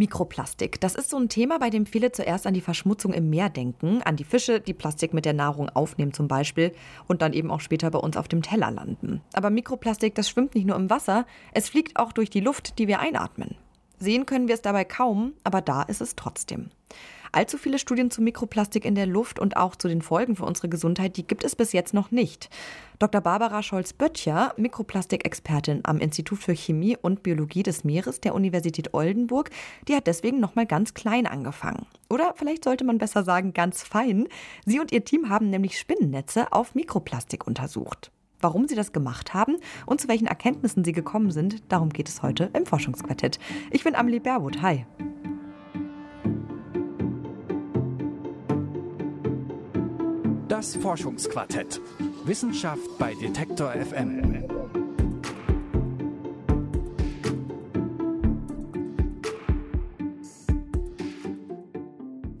Mikroplastik. Das ist so ein Thema, bei dem viele zuerst an die Verschmutzung im Meer denken, an die Fische, die Plastik mit der Nahrung aufnehmen zum Beispiel und dann eben auch später bei uns auf dem Teller landen. Aber Mikroplastik, das schwimmt nicht nur im Wasser, es fliegt auch durch die Luft, die wir einatmen. Sehen können wir es dabei kaum, aber da ist es trotzdem. Allzu viele Studien zu Mikroplastik in der Luft und auch zu den Folgen für unsere Gesundheit, die gibt es bis jetzt noch nicht. Dr. Barbara Scholz-Böttcher, Mikroplastikexpertin am Institut für Chemie und Biologie des Meeres der Universität Oldenburg, die hat deswegen noch mal ganz klein angefangen. Oder vielleicht sollte man besser sagen ganz fein. Sie und ihr Team haben nämlich Spinnennetze auf Mikroplastik untersucht. Warum sie das gemacht haben und zu welchen Erkenntnissen sie gekommen sind, darum geht es heute im Forschungsquartett. Ich bin Amelie Berwood. Hi. Das Forschungsquartett. Wissenschaft bei Detektor FM.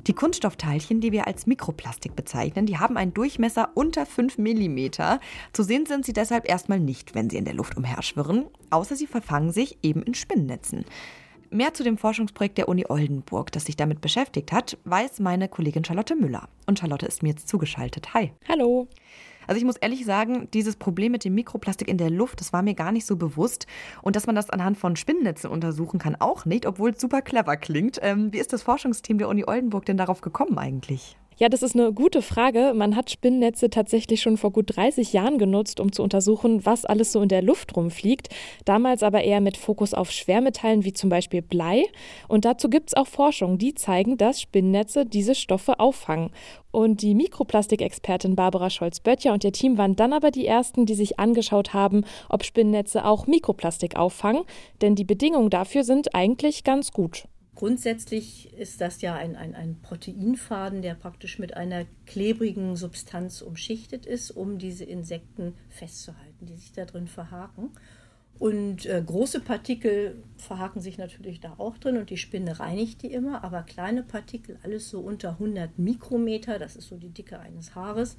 Die Kunststoffteilchen, die wir als Mikroplastik bezeichnen, die haben einen Durchmesser unter 5 mm. Zu sehen sind sie deshalb erstmal nicht, wenn sie in der Luft umherschwirren, außer sie verfangen sich eben in Spinnennetzen. Mehr zu dem Forschungsprojekt der Uni Oldenburg, das sich damit beschäftigt hat, weiß meine Kollegin Charlotte Müller. Und Charlotte ist mir jetzt zugeschaltet. Hi. Hallo. Also ich muss ehrlich sagen, dieses Problem mit dem Mikroplastik in der Luft, das war mir gar nicht so bewusst. Und dass man das anhand von Spinnnetzen untersuchen kann, auch nicht, obwohl es super clever klingt. Ähm, wie ist das Forschungsteam der Uni Oldenburg denn darauf gekommen eigentlich? Ja, das ist eine gute Frage. Man hat Spinnnetze tatsächlich schon vor gut 30 Jahren genutzt, um zu untersuchen, was alles so in der Luft rumfliegt. Damals aber eher mit Fokus auf Schwermetallen wie zum Beispiel Blei. Und dazu gibt es auch Forschungen, die zeigen, dass Spinnnetze diese Stoffe auffangen. Und die Mikroplastikexpertin Barbara Scholz-Böttcher und ihr Team waren dann aber die ersten, die sich angeschaut haben, ob Spinnnetze auch Mikroplastik auffangen. Denn die Bedingungen dafür sind eigentlich ganz gut. Grundsätzlich ist das ja ein, ein, ein Proteinfaden, der praktisch mit einer klebrigen Substanz umschichtet ist, um diese Insekten festzuhalten, die sich da drin verhaken. Und äh, große Partikel verhaken sich natürlich da auch drin und die Spinne reinigt die immer, aber kleine Partikel, alles so unter 100 Mikrometer, das ist so die Dicke eines Haares,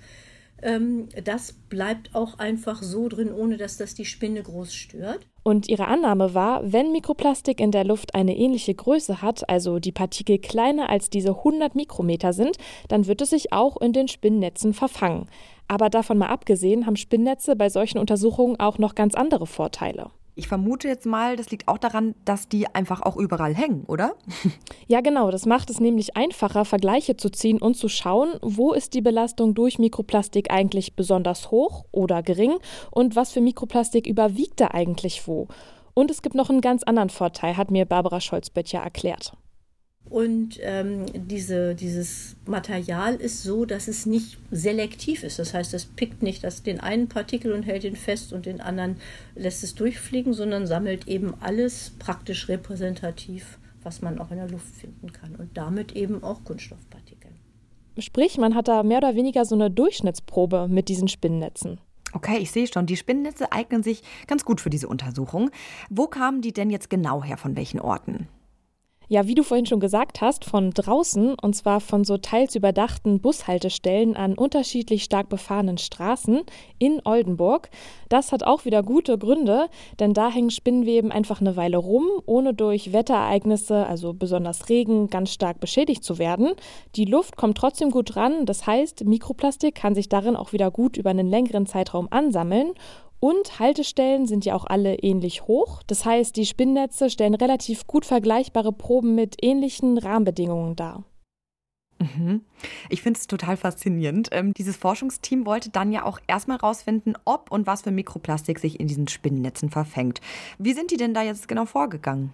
das bleibt auch einfach so drin, ohne dass das die Spinne groß stört. Und ihre Annahme war, wenn Mikroplastik in der Luft eine ähnliche Größe hat, also die Partikel kleiner als diese 100 Mikrometer sind, dann wird es sich auch in den Spinnnetzen verfangen. Aber davon mal abgesehen haben Spinnnetze bei solchen Untersuchungen auch noch ganz andere Vorteile. Ich vermute jetzt mal, das liegt auch daran, dass die einfach auch überall hängen, oder? Ja, genau. Das macht es nämlich einfacher, Vergleiche zu ziehen und zu schauen, wo ist die Belastung durch Mikroplastik eigentlich besonders hoch oder gering und was für Mikroplastik überwiegt da eigentlich wo. Und es gibt noch einen ganz anderen Vorteil, hat mir Barbara Scholz-Böttcher erklärt. Und ähm, diese, dieses Material ist so, dass es nicht selektiv ist. Das heißt, es pickt nicht das, den einen Partikel und hält ihn fest und den anderen lässt es durchfliegen, sondern sammelt eben alles praktisch repräsentativ, was man auch in der Luft finden kann. Und damit eben auch Kunststoffpartikel. Sprich, man hat da mehr oder weniger so eine Durchschnittsprobe mit diesen Spinnnetzen. Okay, ich sehe schon, die Spinnennetze eignen sich ganz gut für diese Untersuchung. Wo kamen die denn jetzt genau her, von welchen Orten? Ja, wie du vorhin schon gesagt hast, von draußen und zwar von so teils überdachten Bushaltestellen an unterschiedlich stark befahrenen Straßen in Oldenburg. Das hat auch wieder gute Gründe, denn da hängen Spinnweben einfach eine Weile rum, ohne durch Wetterereignisse, also besonders Regen, ganz stark beschädigt zu werden. Die Luft kommt trotzdem gut ran, das heißt, Mikroplastik kann sich darin auch wieder gut über einen längeren Zeitraum ansammeln und Haltestellen sind ja auch alle ähnlich hoch. Das heißt, die Spinnnetze stellen relativ gut vergleichbare Proben mit ähnlichen Rahmenbedingungen dar. Mhm. Ich finde es total faszinierend. Ähm, dieses Forschungsteam wollte dann ja auch erstmal rausfinden, ob und was für Mikroplastik sich in diesen Spinnennetzen verfängt. Wie sind die denn da jetzt genau vorgegangen?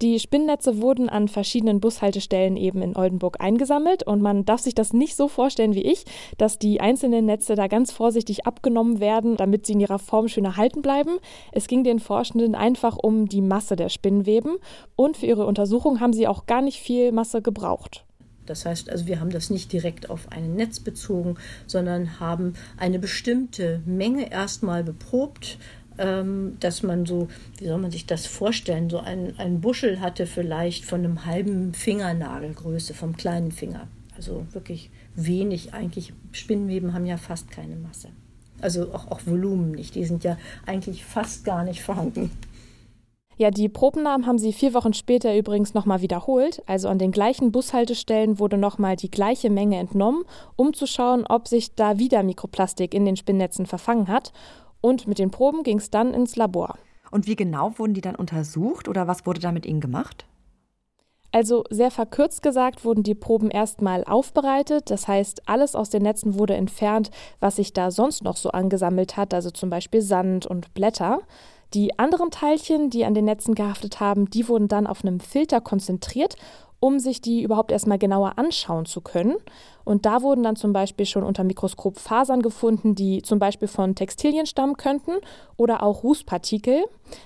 Die Spinnnetze wurden an verschiedenen Bushaltestellen eben in Oldenburg eingesammelt und man darf sich das nicht so vorstellen wie ich, dass die einzelnen Netze da ganz vorsichtig abgenommen werden, damit sie in ihrer Form schön erhalten bleiben. Es ging den Forschenden einfach um die Masse der Spinnweben und für ihre Untersuchung haben sie auch gar nicht viel Masse gebraucht. Das heißt also, wir haben das nicht direkt auf ein Netz bezogen, sondern haben eine bestimmte Menge erstmal beprobt, dass man so, wie soll man sich das vorstellen, so ein, ein Buschel hatte vielleicht von einem halben Fingernagelgröße, vom kleinen Finger. Also wirklich wenig eigentlich. Spinnweben haben ja fast keine Masse. Also auch, auch Volumen nicht. Die sind ja eigentlich fast gar nicht vorhanden. Ja, die Probennahmen haben sie vier Wochen später übrigens nochmal wiederholt. Also an den gleichen Bushaltestellen wurde nochmal die gleiche Menge entnommen, um zu schauen, ob sich da wieder Mikroplastik in den Spinnnetzen verfangen hat. Und mit den Proben ging es dann ins Labor. Und wie genau wurden die dann untersucht oder was wurde da mit ihnen gemacht? Also sehr verkürzt gesagt wurden die Proben erstmal aufbereitet, das heißt alles aus den Netzen wurde entfernt, was sich da sonst noch so angesammelt hat, also zum Beispiel Sand und Blätter. Die anderen Teilchen, die an den Netzen gehaftet haben, die wurden dann auf einem Filter konzentriert um sich die überhaupt erstmal genauer anschauen zu können. Und da wurden dann zum Beispiel schon unter Mikroskop Fasern gefunden, die zum Beispiel von Textilien stammen könnten oder auch Rußpartikel.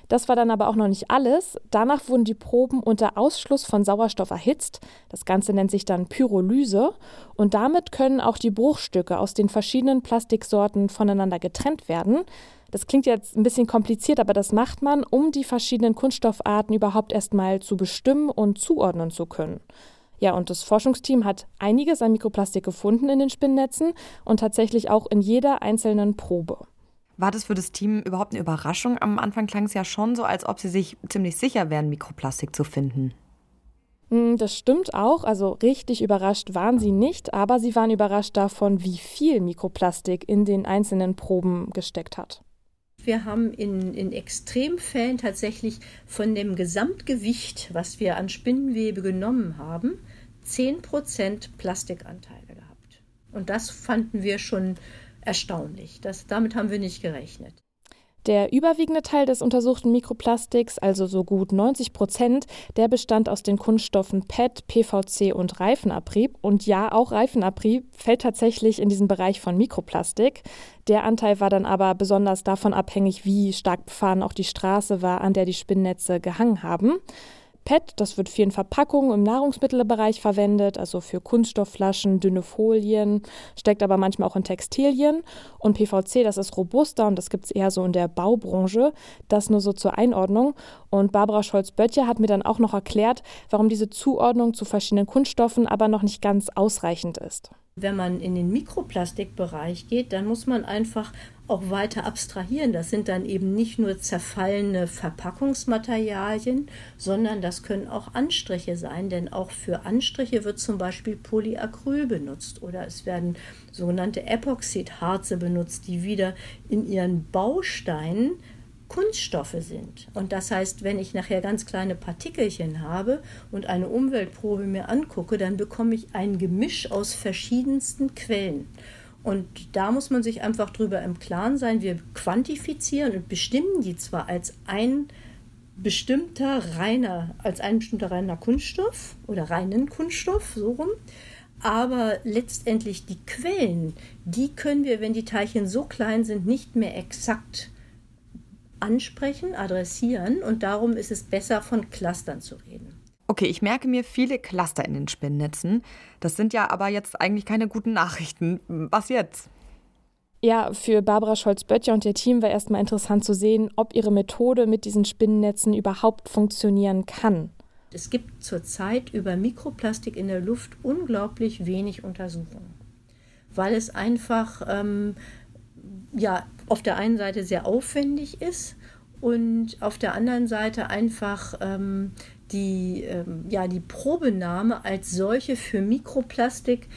Das war dann aber auch noch nicht alles. Danach wurden die Proben unter Ausschluss von Sauerstoff erhitzt. Das Ganze nennt sich dann Pyrolyse. Und damit können auch die Bruchstücke aus den verschiedenen Plastiksorten voneinander getrennt werden. Das klingt jetzt ein bisschen kompliziert, aber das macht man, um die verschiedenen Kunststoffarten überhaupt erstmal zu bestimmen und zuordnen zu können. Ja, und das Forschungsteam hat einiges an Mikroplastik gefunden in den Spinnnetzen und tatsächlich auch in jeder einzelnen Probe. War das für das Team überhaupt eine Überraschung? Am Anfang klang es ja schon so, als ob sie sich ziemlich sicher wären, Mikroplastik zu finden. Hm, das stimmt auch. Also richtig überrascht waren sie nicht, aber sie waren überrascht davon, wie viel Mikroplastik in den einzelnen Proben gesteckt hat. Wir haben in, in Extremfällen tatsächlich von dem Gesamtgewicht, was wir an Spinnenwebe genommen haben, 10% Plastikanteile gehabt. Und das fanden wir schon erstaunlich. Das, damit haben wir nicht gerechnet. Der überwiegende Teil des untersuchten Mikroplastiks, also so gut 90 Prozent, der bestand aus den Kunststoffen PET, PVC und Reifenabrieb. Und ja, auch Reifenabrieb fällt tatsächlich in diesen Bereich von Mikroplastik. Der Anteil war dann aber besonders davon abhängig, wie stark befahren auch die Straße war, an der die Spinnnetze gehangen haben. PET, das wird viel in Verpackungen im Nahrungsmittelbereich verwendet, also für Kunststoffflaschen, dünne Folien, steckt aber manchmal auch in Textilien. Und PVC, das ist robuster und das gibt es eher so in der Baubranche. Das nur so zur Einordnung. Und Barbara Scholz-Böttcher hat mir dann auch noch erklärt, warum diese Zuordnung zu verschiedenen Kunststoffen aber noch nicht ganz ausreichend ist. Wenn man in den Mikroplastikbereich geht, dann muss man einfach auch weiter abstrahieren. Das sind dann eben nicht nur zerfallene Verpackungsmaterialien, sondern das können auch Anstriche sein, denn auch für Anstriche wird zum Beispiel Polyacryl benutzt oder es werden sogenannte Epoxidharze benutzt, die wieder in ihren Bausteinen Kunststoffe sind. Und das heißt, wenn ich nachher ganz kleine Partikelchen habe und eine Umweltprobe mir angucke, dann bekomme ich ein Gemisch aus verschiedensten Quellen. Und da muss man sich einfach drüber im Klaren sein. Wir quantifizieren und bestimmen die zwar als ein bestimmter reiner, als ein bestimmter reiner Kunststoff oder reinen Kunststoff, so rum. Aber letztendlich die Quellen, die können wir, wenn die Teilchen so klein sind, nicht mehr exakt ansprechen, adressieren und darum ist es besser, von Clustern zu reden. Okay, ich merke mir viele Cluster in den Spinnnetzen. Das sind ja aber jetzt eigentlich keine guten Nachrichten. Was jetzt? Ja, für Barbara Scholz-Böttcher und ihr Team war erstmal interessant zu sehen, ob ihre Methode mit diesen Spinnnetzen überhaupt funktionieren kann. Es gibt zurzeit über Mikroplastik in der Luft unglaublich wenig Untersuchungen, weil es einfach ähm, ja, auf der einen Seite sehr aufwendig ist und auf der anderen Seite einfach ähm, die, ähm, ja, die Probenahme als solche für Mikroplastik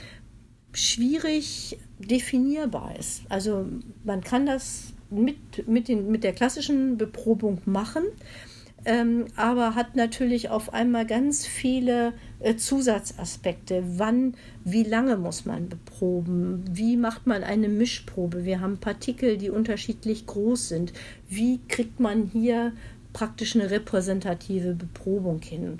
schwierig definierbar ist. Also man kann das mit, mit, den, mit der klassischen Beprobung machen, ähm, aber hat natürlich auf einmal ganz viele äh, Zusatzaspekte. Wann, wie lange muss man beproben? Wie macht man eine Mischprobe? Wir haben Partikel, die unterschiedlich groß sind. Wie kriegt man hier praktisch eine repräsentative Beprobung hin?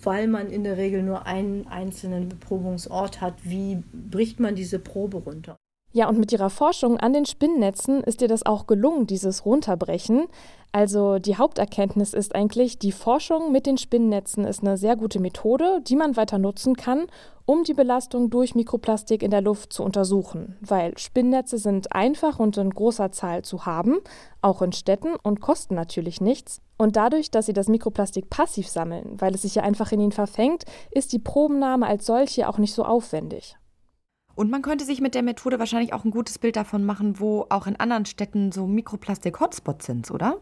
Weil man in der Regel nur einen einzelnen Beprobungsort hat, wie bricht man diese Probe runter? Ja, und mit ihrer Forschung an den Spinnnetzen ist ihr das auch gelungen, dieses Runterbrechen. Also die Haupterkenntnis ist eigentlich, die Forschung mit den Spinnnetzen ist eine sehr gute Methode, die man weiter nutzen kann, um die Belastung durch Mikroplastik in der Luft zu untersuchen. Weil Spinnnetze sind einfach und in großer Zahl zu haben, auch in Städten und kosten natürlich nichts. Und dadurch, dass sie das Mikroplastik passiv sammeln, weil es sich ja einfach in ihnen verfängt, ist die Probennahme als solche auch nicht so aufwendig. Und man könnte sich mit der Methode wahrscheinlich auch ein gutes Bild davon machen, wo auch in anderen Städten so Mikroplastik-Hotspots sind, oder?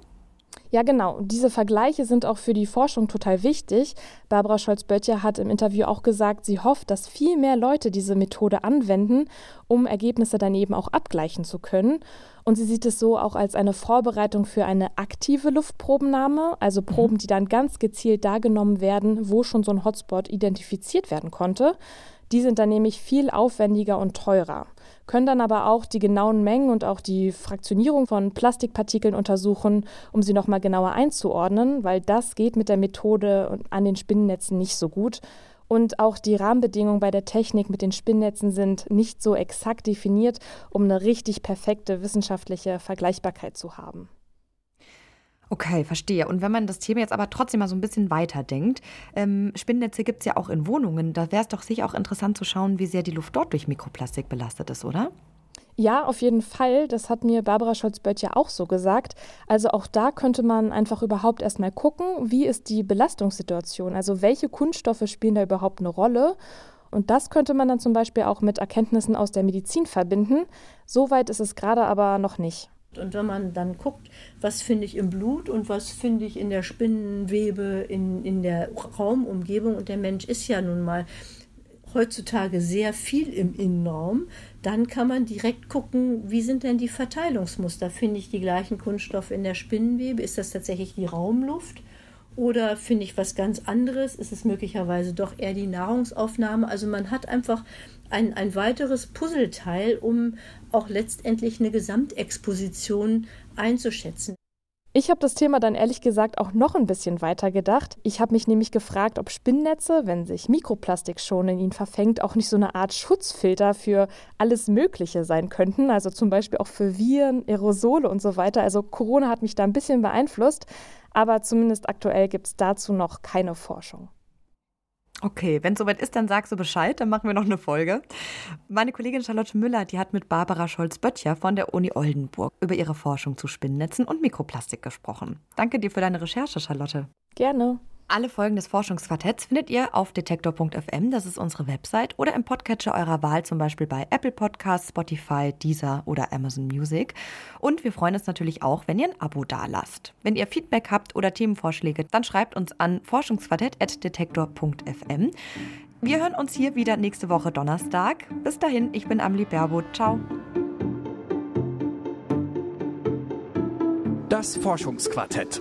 Ja, genau. Diese Vergleiche sind auch für die Forschung total wichtig. Barbara Scholz-Böttcher hat im Interview auch gesagt, sie hofft, dass viel mehr Leute diese Methode anwenden, um Ergebnisse dann eben auch abgleichen zu können. Und sie sieht es so auch als eine Vorbereitung für eine aktive Luftprobennahme, also mhm. Proben, die dann ganz gezielt da genommen werden, wo schon so ein Hotspot identifiziert werden konnte. Die sind dann nämlich viel aufwendiger und teurer können dann aber auch die genauen Mengen und auch die Fraktionierung von Plastikpartikeln untersuchen, um sie nochmal genauer einzuordnen, weil das geht mit der Methode an den Spinnennetzen nicht so gut. Und auch die Rahmenbedingungen bei der Technik mit den Spinnnetzen sind nicht so exakt definiert, um eine richtig perfekte wissenschaftliche Vergleichbarkeit zu haben. Okay, verstehe. Und wenn man das Thema jetzt aber trotzdem mal so ein bisschen weiterdenkt, ähm, Spinnnetze gibt es ja auch in Wohnungen. Da wäre es doch sicher auch interessant zu schauen, wie sehr die Luft dort durch Mikroplastik belastet ist, oder? Ja, auf jeden Fall. Das hat mir Barbara Scholz-Bött ja auch so gesagt. Also auch da könnte man einfach überhaupt erstmal gucken, wie ist die Belastungssituation? Also welche Kunststoffe spielen da überhaupt eine Rolle? Und das könnte man dann zum Beispiel auch mit Erkenntnissen aus der Medizin verbinden. Soweit ist es gerade aber noch nicht. Und wenn man dann guckt, was finde ich im Blut und was finde ich in der Spinnenwebe, in, in der Raumumgebung, und der Mensch ist ja nun mal heutzutage sehr viel im Innenraum, dann kann man direkt gucken, wie sind denn die Verteilungsmuster? Finde ich die gleichen Kunststoffe in der Spinnenwebe? Ist das tatsächlich die Raumluft? Oder finde ich was ganz anderes? Ist es möglicherweise doch eher die Nahrungsaufnahme? Also man hat einfach ein, ein weiteres Puzzleteil, um auch letztendlich eine Gesamtexposition einzuschätzen. Ich habe das Thema dann ehrlich gesagt auch noch ein bisschen weiter gedacht. Ich habe mich nämlich gefragt, ob Spinnnetze, wenn sich Mikroplastik schon in ihnen verfängt, auch nicht so eine Art Schutzfilter für alles Mögliche sein könnten. Also zum Beispiel auch für Viren, Aerosole und so weiter. Also Corona hat mich da ein bisschen beeinflusst, aber zumindest aktuell gibt es dazu noch keine Forschung. Okay, wenn es soweit ist, dann sagst du Bescheid, dann machen wir noch eine Folge. Meine Kollegin Charlotte Müller, die hat mit Barbara Scholz-Böttcher von der Uni Oldenburg über ihre Forschung zu Spinnnetzen und Mikroplastik gesprochen. Danke dir für deine Recherche, Charlotte. Gerne. Alle Folgen des Forschungsquartetts findet ihr auf detektor.fm, das ist unsere Website, oder im Podcatcher eurer Wahl, zum Beispiel bei Apple Podcasts, Spotify, Deezer oder Amazon Music. Und wir freuen uns natürlich auch, wenn ihr ein Abo dalasst. Wenn ihr Feedback habt oder Themenvorschläge, dann schreibt uns an forschungsquartett.detektor.fm. Wir hören uns hier wieder nächste Woche Donnerstag. Bis dahin, ich bin Amelie Berbo. Ciao. Das Forschungsquartett.